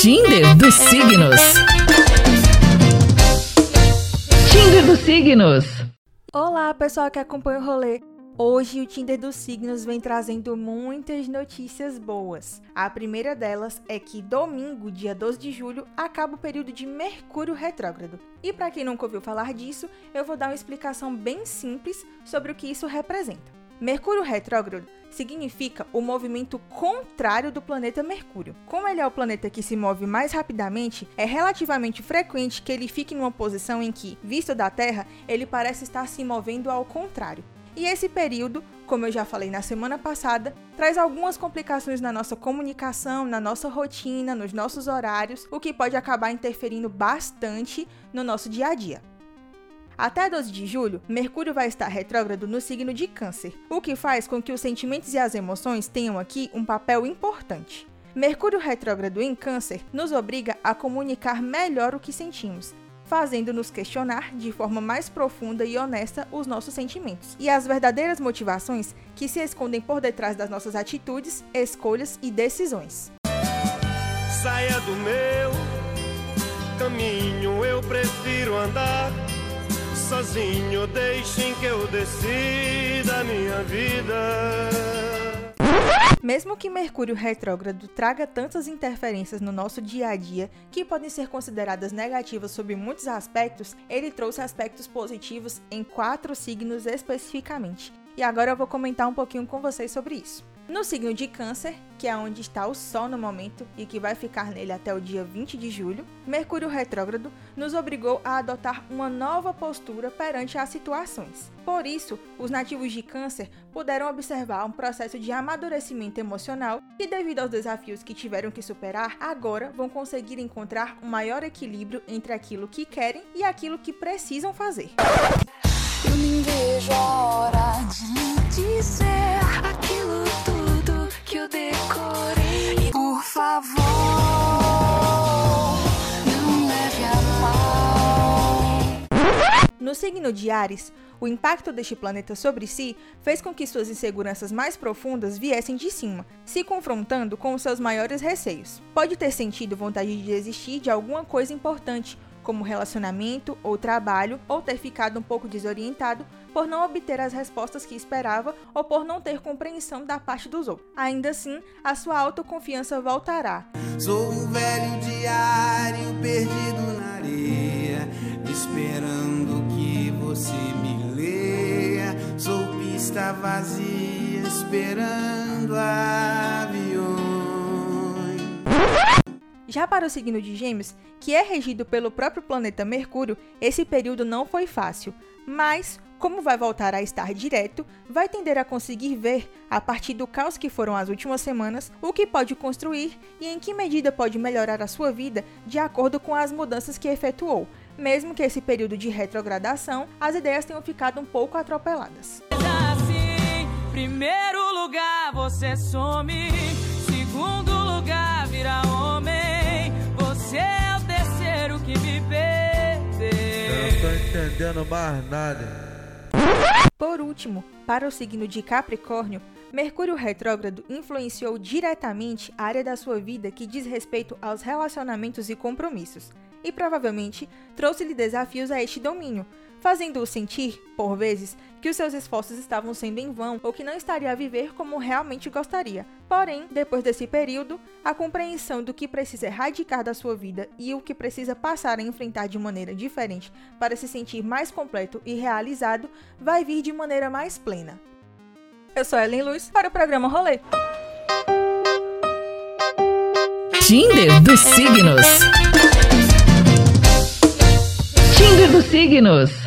Tinder dos signos. Tinder dos signos. Olá, pessoal que acompanha o rolê. Hoje o Tinder dos signos vem trazendo muitas notícias boas. A primeira delas é que domingo, dia 12 de julho, acaba o período de Mercúrio retrógrado. E para quem nunca ouviu falar disso, eu vou dar uma explicação bem simples sobre o que isso representa. Mercúrio retrógrado significa o movimento contrário do planeta Mercúrio. Como ele é o planeta que se move mais rapidamente, é relativamente frequente que ele fique numa posição em que, visto da Terra, ele parece estar se movendo ao contrário. E esse período, como eu já falei na semana passada, traz algumas complicações na nossa comunicação, na nossa rotina, nos nossos horários, o que pode acabar interferindo bastante no nosso dia a dia. Até 12 de julho, Mercúrio vai estar retrógrado no signo de Câncer, o que faz com que os sentimentos e as emoções tenham aqui um papel importante. Mercúrio retrógrado em Câncer nos obriga a comunicar melhor o que sentimos, fazendo-nos questionar de forma mais profunda e honesta os nossos sentimentos e as verdadeiras motivações que se escondem por detrás das nossas atitudes, escolhas e decisões. Saia do meu caminho, eu prefiro andar sozinho, deixem que eu decida a minha vida. Mesmo que Mercúrio retrógrado traga tantas interferências no nosso dia a dia que podem ser consideradas negativas sob muitos aspectos, ele trouxe aspectos positivos em quatro signos especificamente. E agora eu vou comentar um pouquinho com vocês sobre isso. No signo de Câncer, que é onde está o Sol no momento e que vai ficar nele até o dia 20 de julho, Mercúrio retrógrado nos obrigou a adotar uma nova postura perante as situações. Por isso, os nativos de Câncer puderam observar um processo de amadurecimento emocional e, devido aos desafios que tiveram que superar, agora vão conseguir encontrar um maior equilíbrio entre aquilo que querem e aquilo que precisam fazer. Eu nem vejo a hora No signo de Ares, o impacto deste planeta sobre si fez com que suas inseguranças mais profundas viessem de cima, se confrontando com os seus maiores receios. Pode ter sentido vontade de desistir de alguma coisa importante como relacionamento ou trabalho, ou ter ficado um pouco desorientado por não obter as respostas que esperava ou por não ter compreensão da parte dos outros. Ainda assim, a sua autoconfiança voltará. Sou um velho diário perdido na areia, esperando você me leia. Sou pista vazia, esperando aviões. Já para o signo de Gêmeos, que é regido pelo próprio planeta Mercúrio, esse período não foi fácil, mas como vai voltar a estar direto, vai tender a conseguir ver, a partir do caos que foram as últimas semanas, o que pode construir e em que medida pode melhorar a sua vida de acordo com as mudanças que efetuou, mesmo que esse período de retrogradação as ideias tenham ficado um pouco atropeladas. Assim, primeiro lugar você some, segundo lugar vira homem. entendendo mais nada. Por último, para o signo de Capricórnio, Mercúrio retrógrado influenciou diretamente a área da sua vida que diz respeito aos relacionamentos e compromissos, e provavelmente trouxe-lhe desafios a este domínio, fazendo-o sentir, por vezes, que os seus esforços estavam sendo em vão ou que não estaria a viver como realmente gostaria. Porém, depois desse período, a compreensão do que precisa erradicar da sua vida e o que precisa passar a enfrentar de maneira diferente para se sentir mais completo e realizado vai vir de maneira mais plena. Eu sou Ellen Luz para o programa Rolê. Tinder dos signos. Tinder dos signos.